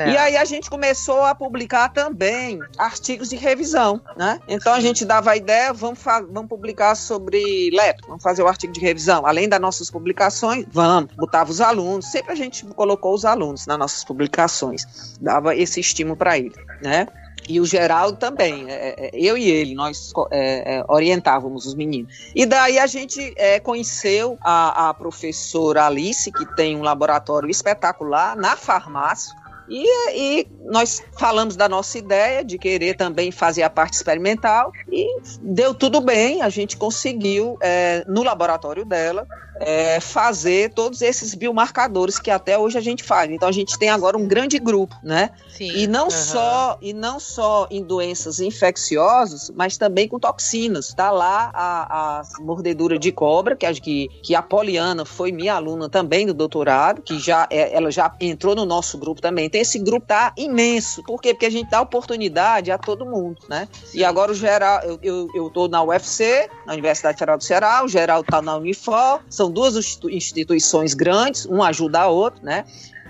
Certo. E aí a gente começou a publicar também artigos de revisão, né? Então a gente dava a ideia, vamos, vamos publicar sobre lepto, vamos fazer o artigo de revisão. Além das nossas publicações, vamos, botava os alunos, sempre a gente colocou os alunos nas nossas publicações, dava esse estímulo para ele, né? E o Geraldo também, é, é, eu e ele, nós é, é, orientávamos os meninos. E daí a gente é, conheceu a, a professora Alice, que tem um laboratório espetacular na farmácia, e, e, nós falamos da nossa ideia de querer também fazer a parte experimental e deu tudo bem, a gente conseguiu é, no laboratório dela é, fazer todos esses biomarcadores que até hoje a gente faz. Então a gente tem agora um grande grupo, né? Sim. E não uhum. só e não só em doenças infecciosas, mas também com toxinas. Está lá a, a mordedura de cobra, que, que, que a Poliana foi minha aluna também do doutorado, que já é, ela já entrou no nosso grupo também. Então esse grupo tá imenso. Por quê? Porque a gente dá oportunidade a todo mundo, né? Sim. E agora o geral, eu, eu, eu tô na UFC, na Universidade Federal do Ceará, o geral tá na Unifor, são duas instituições grandes, um ajuda a outra, né?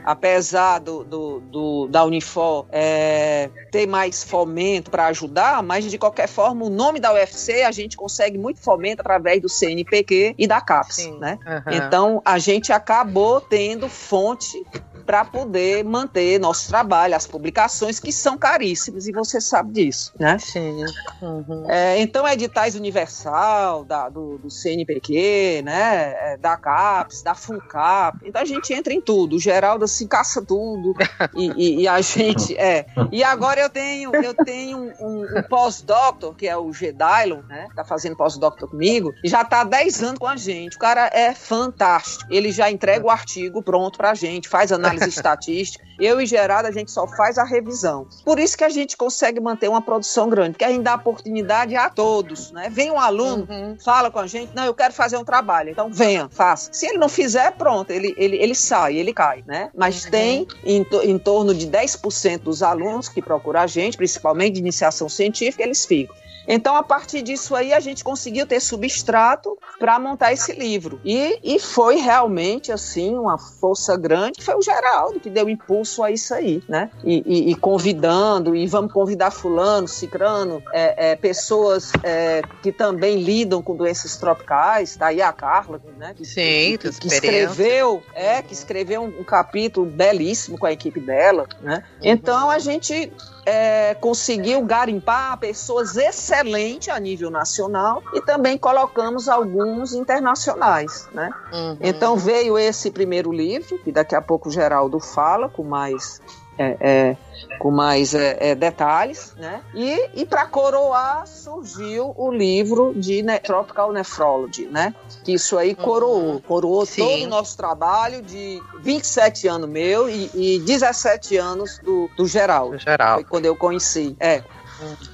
Apesar do, do, do, da Unifor é, ter mais fomento para ajudar, mas de qualquer forma o nome da UFC a gente consegue muito fomento através do CNPq e da CAPES, Sim. né? Uhum. Então a gente acabou tendo fonte para poder manter nosso trabalho, as publicações que são caríssimas e você sabe disso, né? Sim. Uhum. É, então, editais universal, da, do, do CNPq, né? É, da CAPES, da FUNCAP. Então a gente entra em tudo. O Geraldo assim caça tudo e, e, e a gente é. E agora eu tenho eu tenho um, um pós-doctor que é o Gedylon, né? Tá fazendo pós-doctor comigo e já tá há 10 anos com a gente. O cara é fantástico. Ele já entrega o artigo pronto pra gente, faz análise estatística. Eu e Gerardo, a gente só faz a revisão. Por isso que a gente consegue manter uma produção grande, porque a gente dá oportunidade a todos, né? Vem um aluno, uhum. fala com a gente, não, eu quero fazer um trabalho, então venha, faça. Se ele não fizer, pronto, ele, ele, ele sai, ele cai, né? Mas uhum. tem em, em torno de 10% dos alunos que procuram a gente, principalmente de iniciação científica, eles ficam. Então, a partir disso aí, a gente conseguiu ter substrato para montar esse livro. E, e foi realmente, assim, uma força grande. Foi o Geraldo que deu impulso a isso aí, né? E, e, e convidando, e vamos convidar fulano, cicrano, é, é, pessoas é, que também lidam com doenças tropicais, tá aí a Carla, né? Que, Sim, que, que escreveu, é, que escreveu um, um capítulo belíssimo com a equipe dela, né? Então, a gente é, conseguiu garimpar pessoas excelentes a nível nacional e também colocamos alguns internacionais, né? Uhum. Então veio esse primeiro livro, que daqui a pouco o Geraldo fala com mais é, é, com mais é, é, detalhes, né? E, e para coroar surgiu o livro de Tropical Nephrology, né? Que isso aí coroou, uhum. coroou Sim. todo o nosso trabalho de 27 anos meu e, e 17 anos do, do Geraldo. Geral. Foi quando eu conheci. É.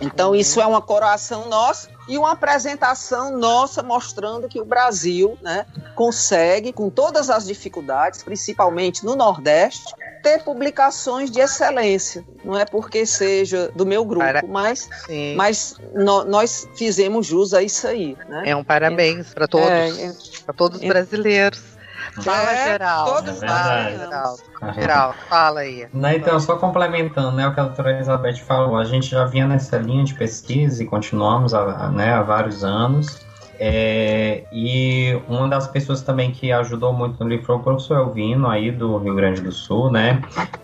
Então isso é uma coroação nossa e uma apresentação nossa mostrando que o Brasil né, consegue, com todas as dificuldades, principalmente no Nordeste, ter publicações de excelência. Não é porque seja do meu grupo, Para... mas, mas no, nós fizemos jus a isso aí. Né? É um parabéns é, para todos, é, é, para todos os brasileiros. Fala, é, geral. Todos é fala, geral. Geral, fala aí. Né, então, só complementando né, o que a doutora Elizabeth falou, a gente já vinha nessa linha de pesquisa e continuamos há, né, há vários anos. É, e uma das pessoas também que ajudou muito no livro foi o professor Elvino, aí do Rio Grande do Sul, né?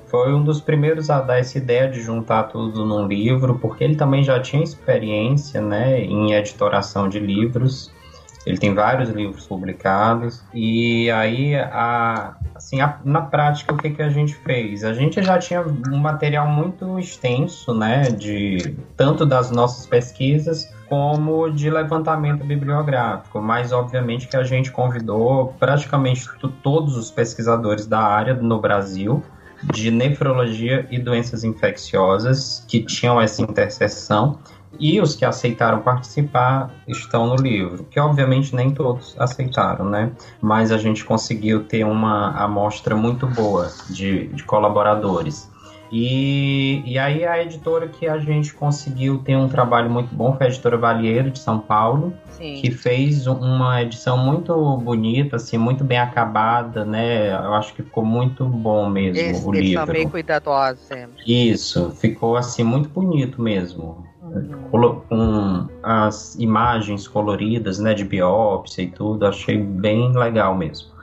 Foi um dos primeiros a dar essa ideia de juntar tudo num livro, porque ele também já tinha experiência, né, em editoração de livros. Ele tem vários livros publicados e aí a, assim a, na prática o que, que a gente fez? A gente já tinha um material muito extenso né de tanto das nossas pesquisas como de levantamento bibliográfico, mas obviamente que a gente convidou praticamente todos os pesquisadores da área no Brasil de nefrologia e doenças infecciosas que tinham essa interseção e os que aceitaram participar estão no livro, que obviamente nem todos aceitaram, né? Mas a gente conseguiu ter uma amostra muito boa de, de colaboradores. E, e aí a editora que a gente conseguiu ter um trabalho muito bom foi a editora Valieiro de São Paulo, Sim. que fez uma edição muito bonita, assim, muito bem acabada, né? Eu acho que ficou muito bom mesmo Esse, o livro. Eles são bem cuidadosos sempre. Isso, ficou assim muito bonito mesmo com as imagens coloridas, né, de biópsia e tudo, achei bem legal mesmo.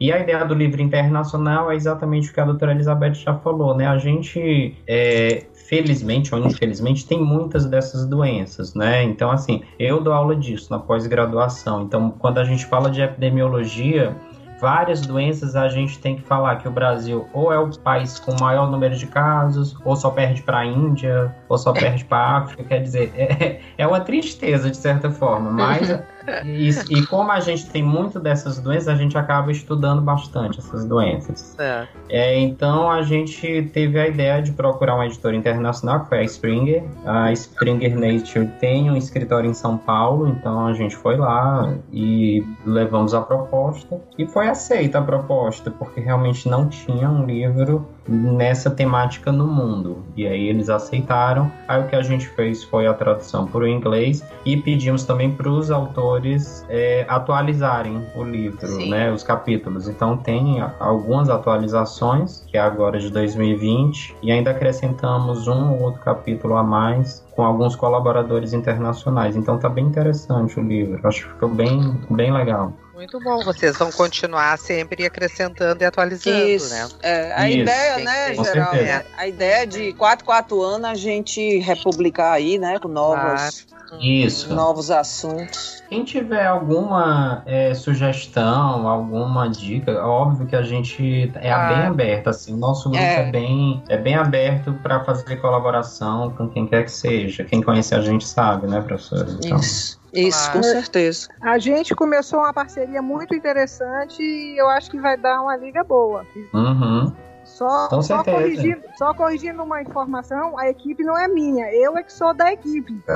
E a ideia do livro internacional é exatamente o que a doutora Elizabeth já falou, né? A gente, é, felizmente ou infelizmente, tem muitas dessas doenças, né? Então, assim, eu dou aula disso na pós-graduação. Então, quando a gente fala de epidemiologia, várias doenças a gente tem que falar que o Brasil ou é o país com maior número de casos, ou só perde para a Índia, ou só perde para a África. Quer dizer, é, é uma tristeza de certa forma, mas E, e, como a gente tem muito dessas doenças, a gente acaba estudando bastante essas doenças. É. É, então a gente teve a ideia de procurar uma editora internacional, que foi a Springer. A Springer Nature tem um escritório em São Paulo, então a gente foi lá e levamos a proposta. E foi aceita a proposta, porque realmente não tinha um livro nessa temática no mundo. E aí eles aceitaram. Aí o que a gente fez foi a tradução para o inglês e pedimos também para os autores é, atualizarem o livro, Sim. né, os capítulos. Então tem algumas atualizações, que é agora de 2020, e ainda acrescentamos um ou outro capítulo a mais com alguns colaboradores internacionais. Então tá bem interessante o livro. Acho que ficou bem, bem legal. Muito bom, vocês vão continuar sempre acrescentando e atualizando, Isso. né? É, a Isso. ideia, né, geral, é, a ideia de 4, 4 anos a gente republicar aí, né, com novos, Isso. novos assuntos. Quem tiver alguma é, sugestão, alguma dica, óbvio que a gente é ah. bem aberto, assim, o nosso grupo é, é bem, é bem aberto para fazer colaboração com quem quer que seja. Quem conhece a gente sabe, né, professora? Então... Isso. Isso, com certeza. A gente começou uma parceria muito interessante e eu acho que vai dar uma liga boa. Uhum. Só, só, corrigindo, só corrigindo uma informação, a equipe não é minha, eu é que sou da equipe.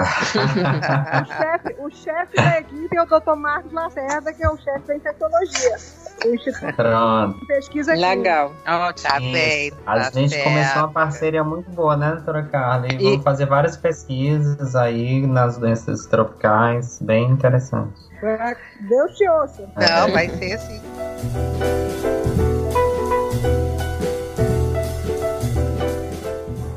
o chefe chef da equipe é o Dr. Marcos Lacerda, que é o chefe da infectologia. Pronto. Pesquisa Legal. Ótimo. Tá bem. A tá gente certo. começou uma parceria muito boa, né, doutora Carla? E E- vamos fazer várias pesquisas aí nas doenças tropicais, bem interessantes. Deus te ouça. Não, vai ser assim.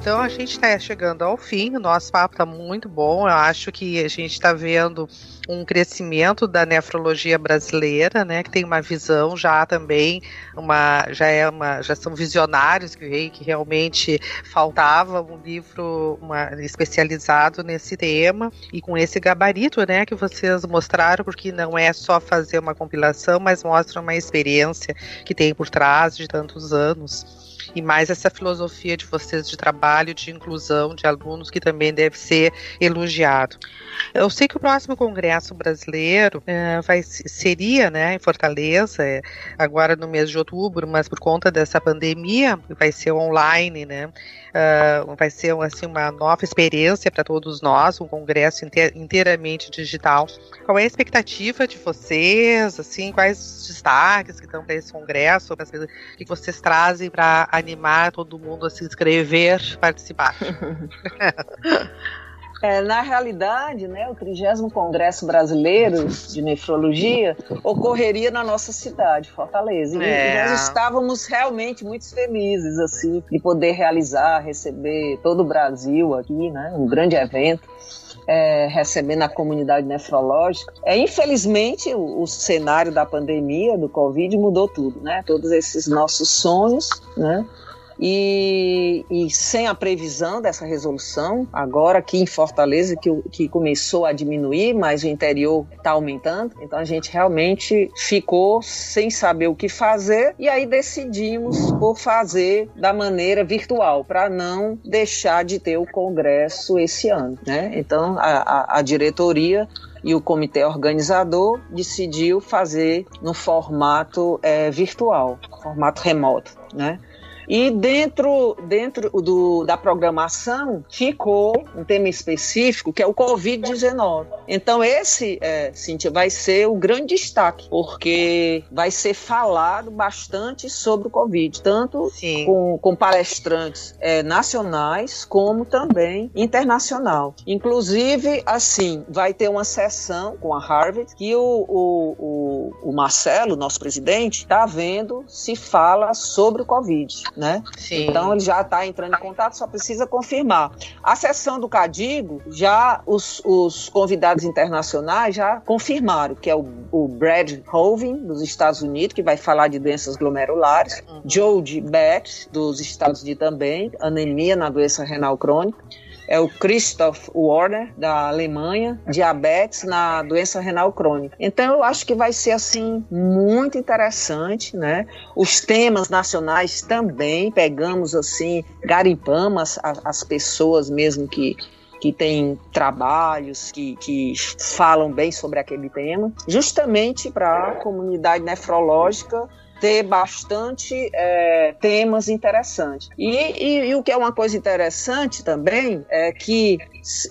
Então a gente está chegando ao fim, o nosso papo está muito bom. Eu acho que a gente está vendo um crescimento da nefrologia brasileira, né? Que tem uma visão já também, uma, já é uma, já são visionários que veio que realmente faltava um livro uma- especializado nesse tema e com esse gabarito, né? Que vocês mostraram, porque não é só fazer uma compilação, mas mostra uma experiência que tem por trás de tantos anos e mais essa filosofia de vocês de trabalho, de inclusão de alunos, que também deve ser elogiado. Eu sei que o próximo congresso brasileiro eh, vai, seria né, em Fortaleza, eh, agora no mês de outubro, mas por conta dessa pandemia, vai ser online, né? Ah, vai ser assim, uma nova experiência para todos nós, um congresso inte- inteiramente digital. Qual é a expectativa de vocês? Assim, quais os destaques que estão para esse congresso? Coisas que vocês trazem para animar todo mundo a se inscrever, participar? É, na realidade, né, o 30 Congresso Brasileiro de Nefrologia ocorreria na nossa cidade, Fortaleza. E É. nós estávamos realmente muito felizes assim de poder realizar, receber todo o Brasil aqui, né, um grande evento. é, recebendo a comunidade nefrológica. É, infelizmente, o, o cenário da pandemia, do Covid, mudou tudo, né? Todos esses nossos sonhos, né? E, e sem a previsão dessa resolução, agora aqui em Fortaleza, que, que começou a diminuir, mas o interior está aumentando, então a gente realmente ficou sem saber o que fazer e aí decidimos por fazer da maneira virtual, para não deixar de ter o congresso esse ano. Né? Então a, a, a diretoria e o comitê organizador decidiu fazer no formato eh, virtual, formato remoto, né? E dentro, dentro do, da programação ficou um tema específico que é o Covid-19. Então, esse, é, Cíntia, vai ser o grande destaque, porque vai ser falado bastante sobre o Covid, tanto Sim. com, com palestrantes é, nacionais como também internacional. Inclusive, assim, vai ter uma sessão com a Harvard que o, o, o, o Marcelo, nosso presidente, está vendo se fala sobre o Covid, né? Sim. Então ele já está entrando em contato, só precisa confirmar. A sessão do Cadigo, já os, os convidados internacionais já confirmaram, que é o, o Brad Hoving, dos Estados Unidos, que vai falar de doenças glomerulares, Uhum. Jody Beck, dos Estados Unidos também, anemia na doença renal crônica, é o Christoph Warner, da Alemanha, diabetes na doença renal crônica. Então eu acho que vai ser assim muito interessante, né? Os temas nacionais também pegamos assim, garimpamos as, as pessoas mesmo que que têm trabalhos que, que falam bem sobre aquele tema, justamente para a comunidade nefrológica ter bastante é, temas interessantes. E, e, e, o que é uma coisa interessante também é que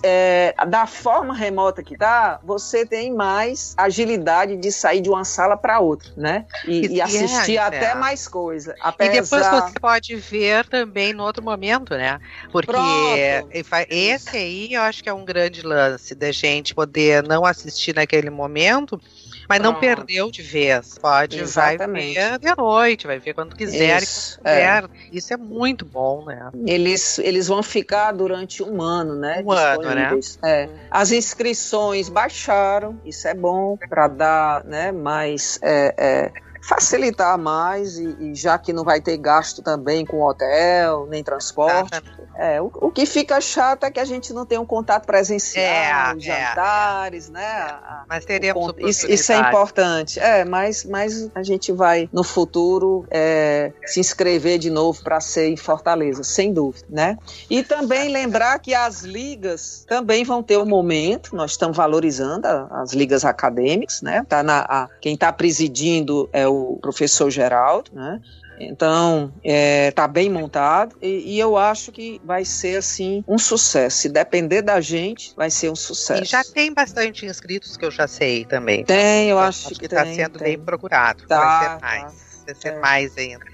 é, da forma remota que dá, você tem mais agilidade de sair de uma sala para outra, né? E, e assistir é, até mais coisa. Apesar... E depois você pode ver também no outro momento, né? Porque Pronto. esse aí eu acho que é um grande lance da gente poder não assistir naquele momento mas não Pronto. perdeu de vez. Pode, Exatamente. vai ver de noite, vai ver quando quiser. Isso, é. Isso é muito bom, né? Eles, eles vão ficar durante um ano, né? Um ano, né? É. As inscrições baixaram, isso é bom para dar né, mais. É, é, facilitar mais e, e, já que não vai ter gasto também com hotel nem transporte. É, o, o, que fica chato é que a gente não tem um contato presencial é, jantares é. né? Mas teremos isso, isso, é importante. É mas mas a gente vai no futuro é, se inscrever de novo para ser em Fortaleza sem dúvida né? E também lembrar que as ligas também vão ter um momento nós estamos valorizando a, as ligas acadêmicas né? Tá na a, quem está presidindo é o professor Geraldo, né? Então, é, tá bem montado e, e, eu acho que vai ser assim um sucesso. Se depender da gente, vai ser um sucesso. E já tem bastante inscritos que eu já sei também. Tem, eu acho, acho que, está sendo tem. bem procurado. Tá, vai ser mais. Tá. Ser é. mais ainda.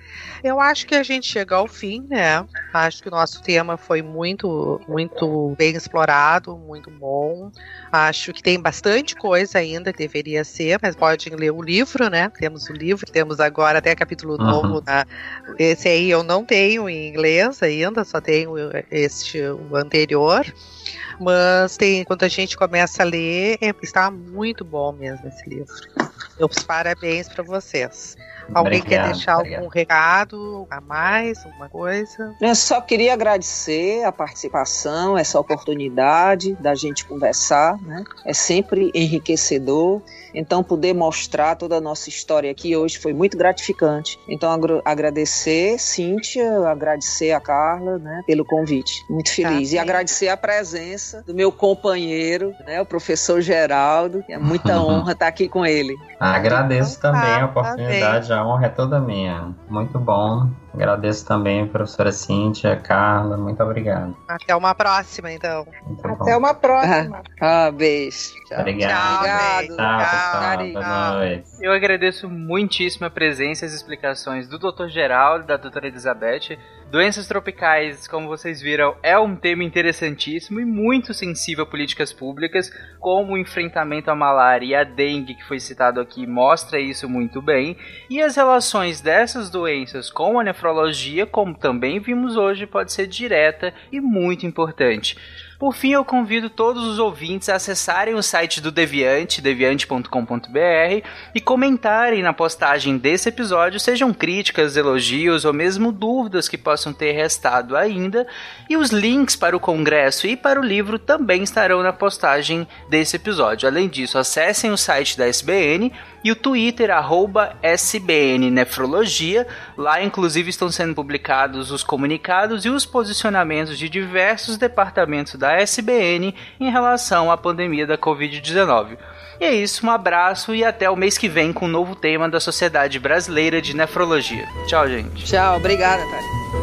Eu acho que a gente chega ao fim, né? Acho que o nosso tema foi muito, muito bem explorado, muito bom. Acho que tem bastante coisa ainda que deveria ser, mas podem ler o livro, né? Temos o livro, temos agora até capítulo uhum. novo. Na... Esse aí eu não tenho em inglês ainda, só tenho este o anterior. Mas tem, quando a gente começa a ler, é, está muito bom mesmo esse livro. Meus parabéns para vocês. Alguém obrigado, quer deixar obrigado. algum recado a mais, alguma coisa? Eu só queria agradecer a participação, essa oportunidade da gente conversar, né? É sempre enriquecedor. Então, poder mostrar toda a nossa história aqui hoje foi muito gratificante. Então, agradecer, Cíntia, agradecer a Carla, né, pelo convite. Muito tá feliz. Tá, e agradecer a presença do meu companheiro, né, o professor Geraldo. É muita honra estar aqui com ele. Agradeço então, também a tá, a honra é toda minha. Muito bom. Agradeço também, professora Cíntia, Carla, muito obrigado. Até uma próxima, então. Muito Até bom. uma próxima. ah, beijo. Tchau. Obrigado. Tchau, Tchau, tchau, Eu agradeço muitíssimo a presença e as explicações do Dr. Geraldo e da doutora Elizabeth. Doenças tropicais, como vocês viram, é um tema interessantíssimo e muito sensível a políticas públicas, como o enfrentamento à malária e à dengue, que foi citado aqui, mostra isso muito bem. E as relações dessas doenças com a nefrologia, como também vimos hoje, pode ser direta e muito importante. Por fim, eu convido todos os ouvintes a acessarem o site do Deviante, deviante.com.br, e comentarem na postagem desse episódio, sejam críticas, elogios ou mesmo dúvidas que possam ter restado ainda. E os links para o congresso e para o livro também estarão na postagem desse episódio. Além disso, acessem o site da SBN e o Twitter, arroba SBNNefrologia. Lá, inclusive, estão sendo publicados os comunicados e os posicionamentos de diversos departamentos da SBN em relação à pandemia da Covid-19. E é isso, um abraço e até o mês que vem com um novo tema da Sociedade Brasileira de Nefrologia. Tchau, gente. Tchau, obrigada, Thalia.